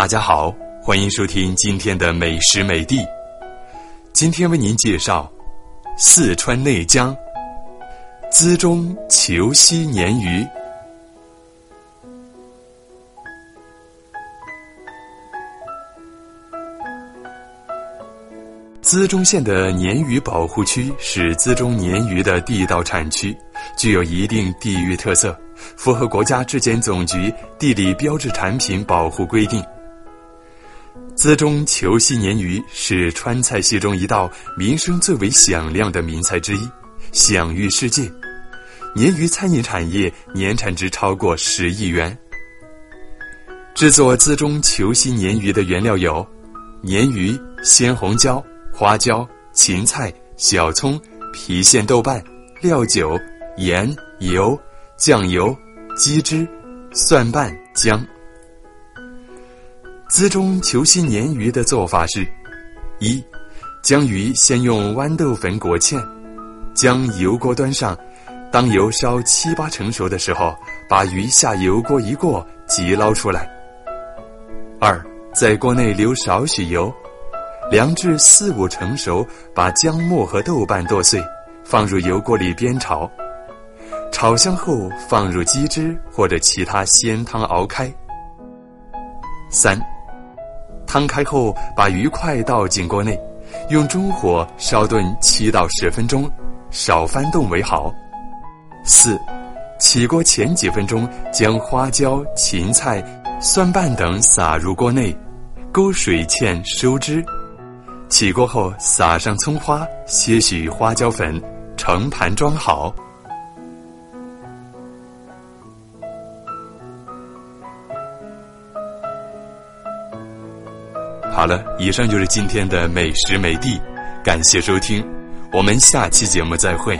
大家好，欢迎收听今天的美食美地。今天为您介绍四川内江资中球溪鲶鱼。资中县的鲶鱼保护区是资中鲶鱼的地道产区，具有一定地域特色，符合国家质检总局地理标志产品保护规定。资中球溪鲶鱼是川菜系中一道名声最为响亮的名菜之一，享誉世界。鲶鱼餐饮产业年产值超过十亿元。制作资中球溪鲶鱼的原料有：鲶鱼、鲜红椒。花椒、芹菜、小葱、郫县豆瓣、料酒、盐、油、酱油、鸡汁、蒜瓣、姜。资中球溪鲶鱼的做法是：一，将鱼先用豌豆粉裹芡，将油锅端上，当油烧七八成熟的时候，把鱼下油锅一过，即捞出来。二，在锅内留少许油。凉至四五成熟，把姜末和豆瓣剁碎，放入油锅里煸炒。炒香后，放入鸡汁或者其他鲜汤熬开。三，汤开后，把鱼块倒进锅内，用中火烧炖七到十分钟，少翻动为好。四，起锅前几分钟，将花椒、芹菜、蒜瓣等撒入锅内，勾水芡收汁。起锅后，撒上葱花，些许花椒粉，盛盘装好。好了，以上就是今天的美食美地，感谢收听，我们下期节目再会。